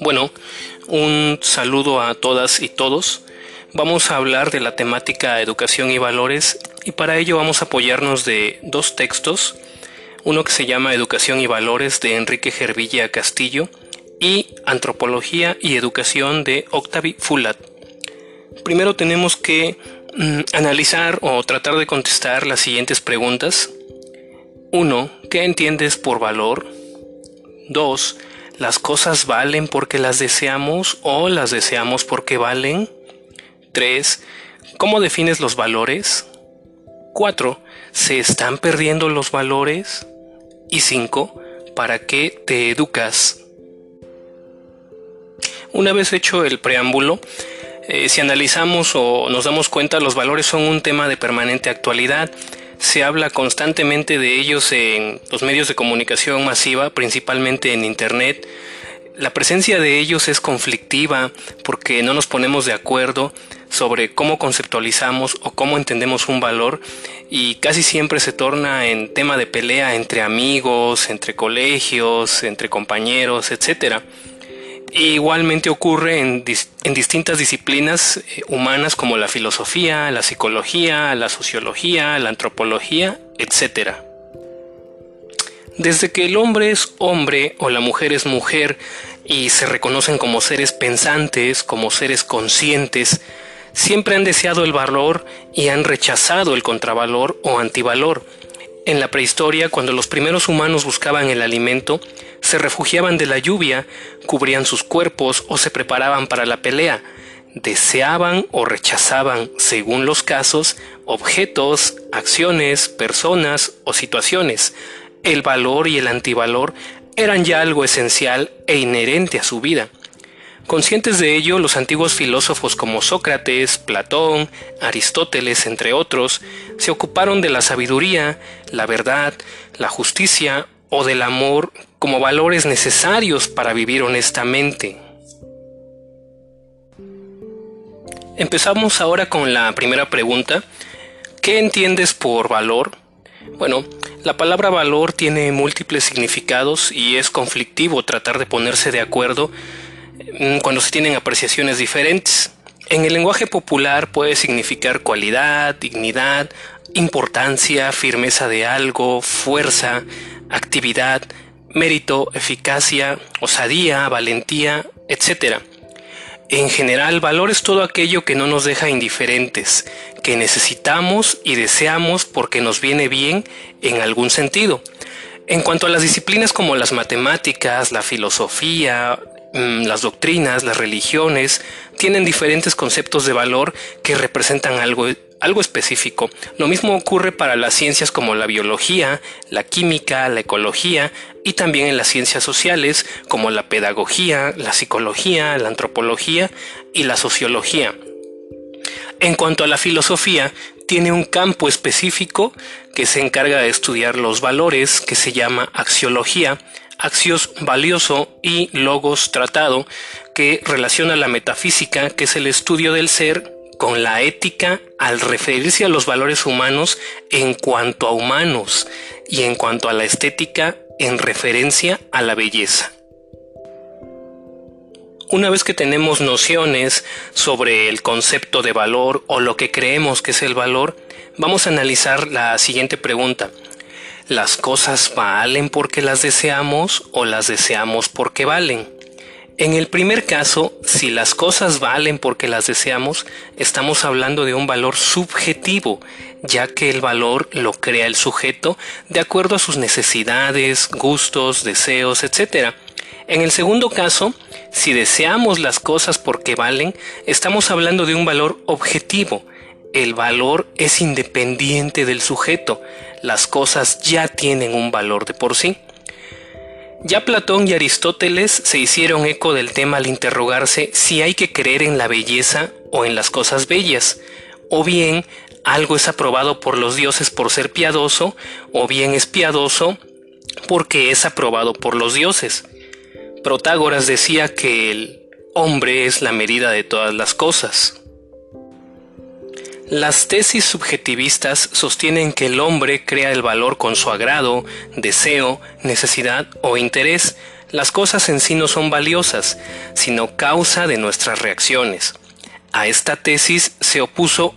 Bueno, un saludo a todas y todos. Vamos a hablar de la temática educación y valores y para ello vamos a apoyarnos de dos textos, uno que se llama Educación y Valores de Enrique Gervilla Castillo y Antropología y Educación de Octavie Fulat. Primero tenemos que analizar o tratar de contestar las siguientes preguntas. 1. ¿Qué entiendes por valor? 2. ¿Las cosas valen porque las deseamos o las deseamos porque valen? 3. ¿Cómo defines los valores? 4. ¿Se están perdiendo los valores? Y 5. ¿Para qué te educas? Una vez hecho el preámbulo, eh, si analizamos o nos damos cuenta, los valores son un tema de permanente actualidad. Se habla constantemente de ellos en los medios de comunicación masiva, principalmente en Internet. La presencia de ellos es conflictiva porque no nos ponemos de acuerdo sobre cómo conceptualizamos o cómo entendemos un valor y casi siempre se torna en tema de pelea entre amigos, entre colegios, entre compañeros, etc. igualmente ocurre en, en distintas disciplinas eh, humanas como la filosofía, la psicología, la sociología, la antropología, etc. Desde que el hombre es hombre o la mujer es mujer y se reconocen como seres pensantes, como seres conscientes, siempre han deseado el valor y han rechazado el contravalor o antivalor. En la prehistoria, cuando los primeros humanos buscaban el alimento, se refugiaban de la lluvia, cubrían sus cuerpos o se preparaban para la pelea. Deseaban o rechazaban, según los casos, objetos, acciones, personas o situaciones el valor y el antivalor eran ya algo esencial e inherente a su vida. Conscientes de ello, los antiguos filósofos como Sócrates, Platón, Aristóteles, entre otros, se ocuparon de la sabiduría, la verdad, la justicia o del amor como valores necesarios para vivir honestamente. Empezamos ahora con la primera pregunta. ¿Qué entiendes por valor? Bueno, la palabra valor tiene múltiples significados y es conflictivo tratar de ponerse de acuerdo mm, cuando se tienen apreciaciones diferentes. En el lenguaje popular puede significar cualidad, dignidad, importancia, firmeza de algo, fuerza, actividad, mérito, eficacia, osadía, valentía, etc. En general, valor es todo aquello que no nos deja indiferentes, que necesitamos y deseamos porque nos viene bien en algún sentido. En cuanto a las disciplinas como las matemáticas, la filosofía, mm, las doctrinas, las religiones, tienen diferentes conceptos de valor que representan algo algo específico. Lo mismo ocurre para las ciencias como la biología, la química, la ecología y también en las ciencias sociales como la pedagogía, la psicología, la antropología y la sociología. En cuanto a la filosofía, tiene un campo específico que se encarga de estudiar los valores, que se llama axiología, axios valioso y logos tratado, que relaciona la metafísica, que es el estudio del ser, con la ética al referirse a los valores humanos en cuanto a humanos y en cuanto a la estética en referencia a la belleza. Una vez que tenemos nociones sobre el concepto de valor o lo que creemos que es el valor, vamos a analizar la siguiente pregunta. ¿Las cosas valen porque las deseamos o las deseamos porque valen? En el primer caso, si las cosas valen porque las deseamos, estamos hablando de un valor subjetivo, ya que el valor lo crea el sujeto de acuerdo a sus necesidades, gustos, deseos, etc. En el segundo caso, si deseamos las cosas porque valen, estamos hablando de un valor objetivo. El valor es independiente del sujeto. Las cosas ya tienen un valor de por sí. Ya Platón y Aristóteles se hicieron eco del tema al interrogarse si hay que creer en la belleza o en las cosas bellas, o bien algo es aprobado por los dioses por ser piadoso, o bien es piadoso porque es aprobado por los dioses. Protágoras decía que el hombre es la medida de todas las cosas. Las tesis subjetivistas sostienen que el hombre crea el valor con su agrado, deseo, necesidad o interés. Las cosas en sí no son valiosas, sino causa de nuestras reacciones. A esta tesis se opuso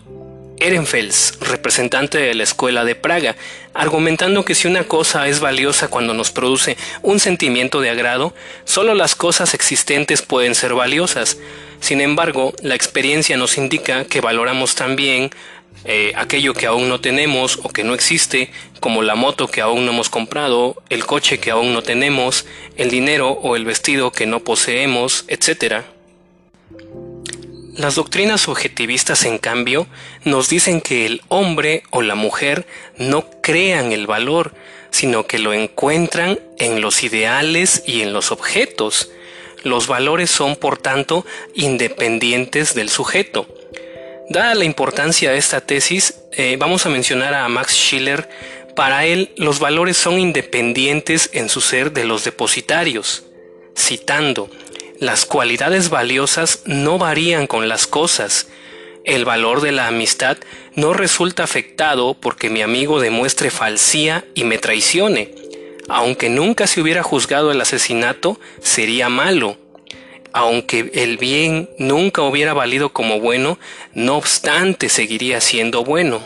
Ehrenfels, representante de la Escuela de Praga, argumentando que si una cosa es valiosa cuando nos produce un sentimiento de agrado, solo las cosas existentes pueden ser valiosas. Sin embargo, la experiencia nos indica que valoramos también eh, aquello que aún no tenemos o que no existe, como la moto que aún no hemos comprado, el coche que aún no tenemos, el dinero o el vestido que no poseemos, etc. Las doctrinas objetivistas, en cambio, nos dicen que el hombre o la mujer no crean el valor, sino que lo encuentran en los ideales y en los objetos. Los valores son, por tanto, independientes del sujeto. Dada la importancia de esta tesis, eh, vamos a mencionar a Max Schiller. Para él, los valores son independientes en su ser de los depositarios. Citando, las cualidades valiosas no varían con las cosas. El valor de la amistad no resulta afectado porque mi amigo demuestre falsía y me traicione. Aunque nunca se hubiera juzgado el asesinato, sería malo. Aunque el bien nunca hubiera valido como bueno, no obstante seguiría siendo bueno.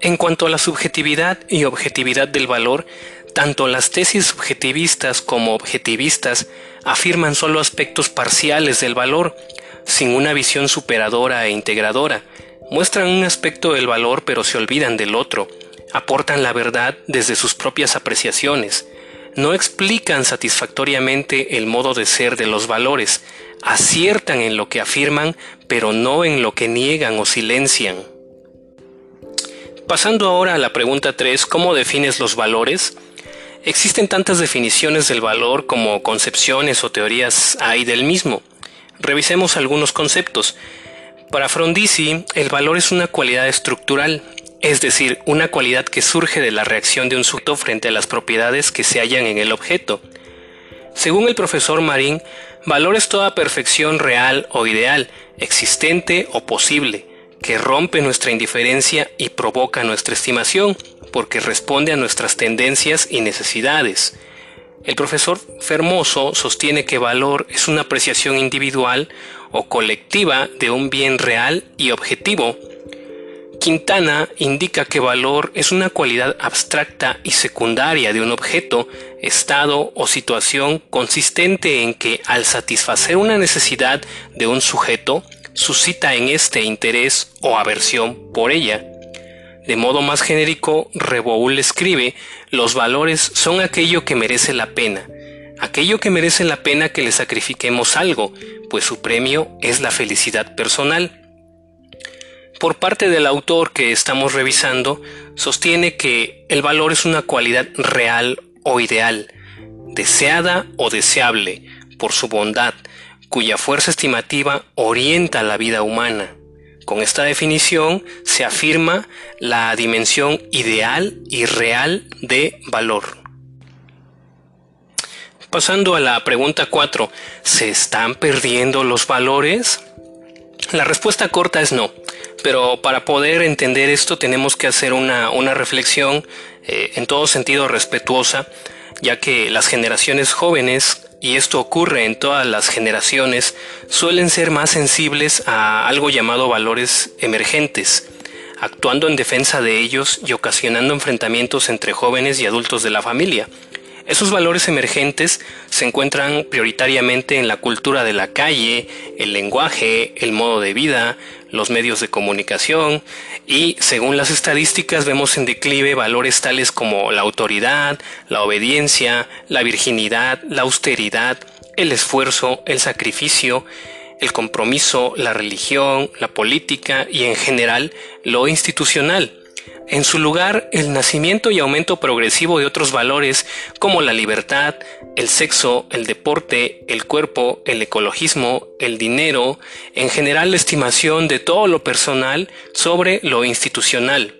En cuanto a la subjetividad y objetividad del valor, tanto las tesis subjetivistas como objetivistas afirman solo aspectos parciales del valor, sin una visión superadora e integradora. Muestran un aspecto del valor pero se olvidan del otro. Aportan la verdad desde sus propias apreciaciones. No explican satisfactoriamente el modo de ser de los valores. Aciertan en lo que afirman pero no en lo que niegan o silencian. Pasando ahora a la pregunta 3, ¿cómo defines los valores? Existen tantas definiciones del valor como concepciones o teorías hay del mismo. Revisemos algunos conceptos. Para Frondizi, el valor es una cualidad estructural, es decir, una cualidad que surge de la reacción de un sujeto frente a las propiedades que se hallan en el objeto. Según el profesor Marín, valor es toda perfección real o ideal, existente o posible, que rompe nuestra indiferencia y provoca nuestra estimación, porque responde a nuestras tendencias y necesidades. El profesor Fermoso sostiene que valor es una apreciación individual o colectiva de un bien real y objetivo. Quintana indica que valor es una cualidad abstracta y secundaria de un objeto, estado o situación consistente en que al satisfacer una necesidad de un sujeto, suscita en este interés o aversión por ella. De modo más genérico, Reboul escribe, los valores son aquello que merece la pena, aquello que merece la pena que le sacrifiquemos algo, pues su premio es la felicidad personal. Por parte del autor que estamos revisando, sostiene que el valor es una cualidad real o ideal, deseada o deseable, por su bondad, cuya fuerza estimativa orienta la vida humana. Con esta definición se afirma la dimensión ideal y real de valor. Pasando a la pregunta 4, ¿se están perdiendo los valores? La respuesta corta es no, pero para poder entender esto tenemos que hacer una, reflexión eh, en todo sentido respetuosa, ya que las generaciones jóvenes y esto ocurre en todas las generaciones, suelen ser más sensibles a algo llamado valores emergentes, actuando en defensa de ellos y ocasionando enfrentamientos entre jóvenes y adultos de la familia. Esos valores emergentes se encuentran prioritariamente en la cultura de la calle, el lenguaje, el modo de vida, los medios de comunicación y, según las estadísticas, vemos en declive valores tales como la autoridad, la obediencia, la virginidad, la austeridad, el esfuerzo, el sacrificio, el compromiso, la religión, la política y en general lo institucional. En su lugar, el nacimiento y aumento progresivo de otros valores como la libertad, el sexo, el deporte, el cuerpo, el ecologismo, el dinero, en general la estimación de todo lo personal sobre lo institucional.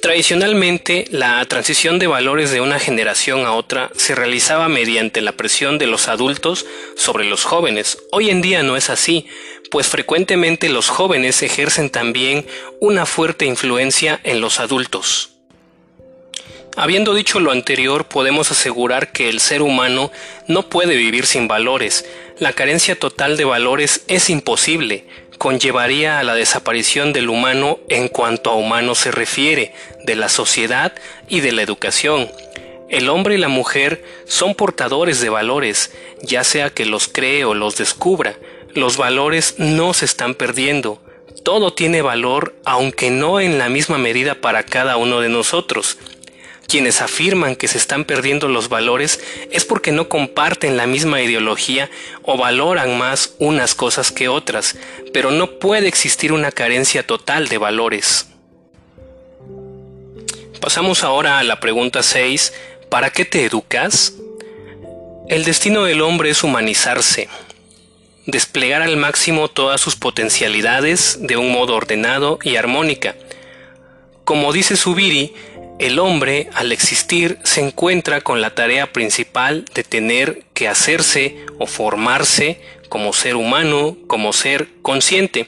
Tradicionalmente, la transición de valores de una generación a otra se realizaba mediante la presión de los adultos sobre los jóvenes. Hoy en día no es así, pues frecuentemente los jóvenes ejercen también una fuerte influencia en los adultos. Habiendo dicho lo anterior, podemos asegurar que el ser humano no puede vivir sin valores. La carencia total de valores es imposible, conllevaría a la desaparición del humano en cuanto a humano se refiere, de la sociedad y de la educación. El hombre y la mujer son portadores de valores, ya sea que los cree o los descubra. Los valores no se están perdiendo. Todo tiene valor, aunque no en la misma medida para cada uno de nosotros. Quienes afirman que se están perdiendo los valores es porque no comparten la misma ideología o valoran más unas cosas que otras, pero no puede existir una carencia total de valores. Pasamos ahora a la pregunta 6. ¿Para qué te educas? El destino del hombre es humanizarse, desplegar al máximo todas sus potencialidades de un modo ordenado y armónica. Como dice Subiri, el hombre, al existir, se encuentra con la tarea principal de tener que hacerse o formarse como ser humano, como ser consciente.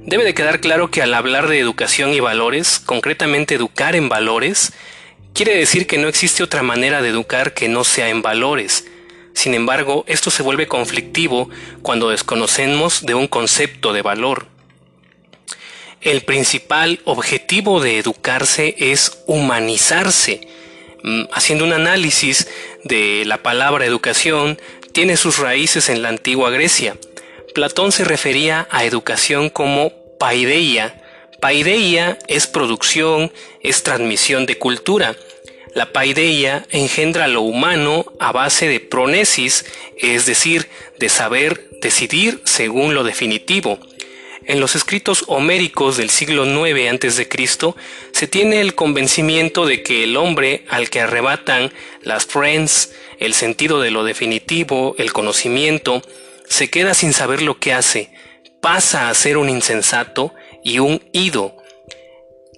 Debe de quedar claro que al hablar de educación y valores, concretamente educar en valores, quiere decir que no existe otra manera de educar que no sea en valores. Sin embargo, esto se vuelve conflictivo cuando desconocemos de un concepto de valor. El principal objetivo de educarse es humanizarse. Mm, haciendo un análisis de la palabra educación, tiene sus raíces en la antigua Grecia. Platón se refería a educación como paideia. Paideia es producción, es transmisión de cultura. La paideia engendra lo humano a base de pronesis, es decir, de saber decidir según lo definitivo. En los escritos homéricos del siglo IX a.C. se tiene el convencimiento de que el hombre al que arrebatan las friends, el sentido de lo definitivo, el conocimiento, se queda sin saber lo que hace, pasa a ser un insensato y un ido.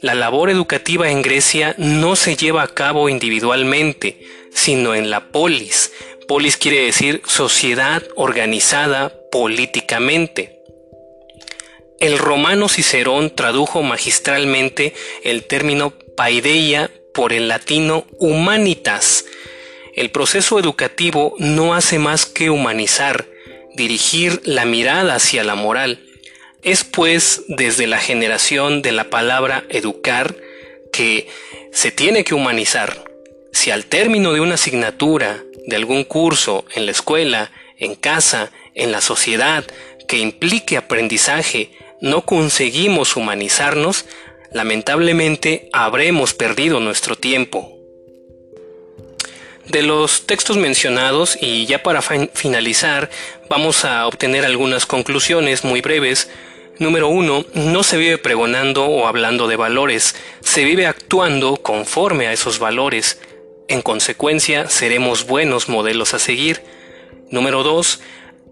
La labor educativa en Grecia no se lleva a cabo individualmente, sino en la polis. Polis quiere decir sociedad organizada políticamente. El romano Cicerón tradujo magistralmente el término paideia por el latino humanitas. El proceso educativo no hace más que humanizar, dirigir la mirada hacia la moral. Es pues desde la generación de la palabra educar que se tiene que humanizar. Si al término de una asignatura, de algún curso, en la escuela, en casa, en la sociedad, que implique aprendizaje, no conseguimos humanizarnos, lamentablemente habremos perdido nuestro tiempo. De los textos mencionados, y ya para finalizar, vamos a obtener algunas conclusiones muy breves. Número uno, no se vive pregonando o hablando de valores, se vive actuando conforme a esos valores. En consecuencia, seremos buenos modelos a seguir. Número dos,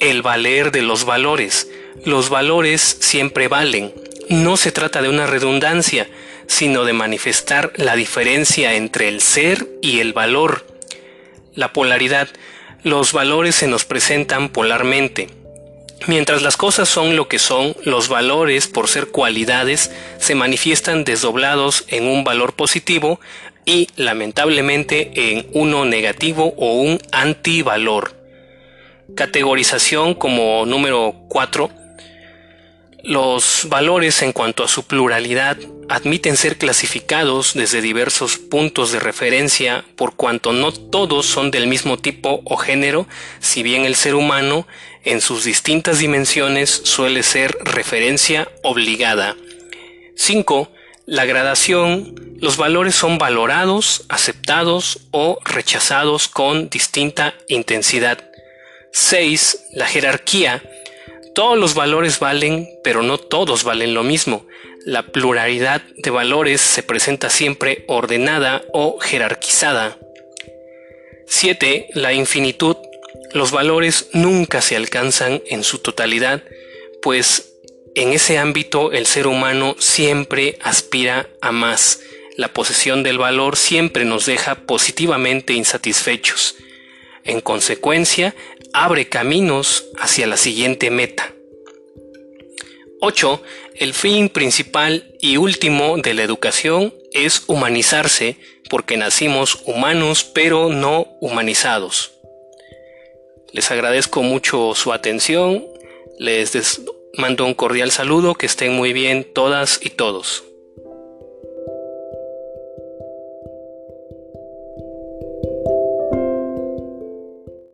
el valer de los valores. Los valores siempre valen. No se trata de una redundancia, sino de manifestar la diferencia entre el ser y el valor. La polaridad. Los valores se nos presentan polarmente. Mientras las cosas son lo que son, los valores, por ser cualidades, se manifiestan desdoblados en un valor positivo y, lamentablemente, en uno negativo o un antivalor. Categorización como número 4. Los valores en cuanto a su pluralidad admiten ser clasificados desde diversos puntos de referencia por cuanto no todos son del mismo tipo o género, si bien el ser humano en sus distintas dimensiones suele ser referencia obligada. 5. La gradación. Los valores son valorados, aceptados o rechazados con distinta intensidad. 6. La jerarquía. Todos los valores valen, pero no todos valen lo mismo. La pluralidad de valores se presenta siempre ordenada o jerarquizada. 7. La infinitud. Los valores nunca se alcanzan en su totalidad, pues en ese ámbito el ser humano siempre aspira a más. La posesión del valor siempre nos deja positivamente insatisfechos. En consecuencia, abre caminos hacia la siguiente meta. 8. El fin principal y último de la educación es humanizarse porque nacimos humanos pero no humanizados. Les agradezco mucho su atención, les mando un cordial saludo, que estén muy bien todas y todos.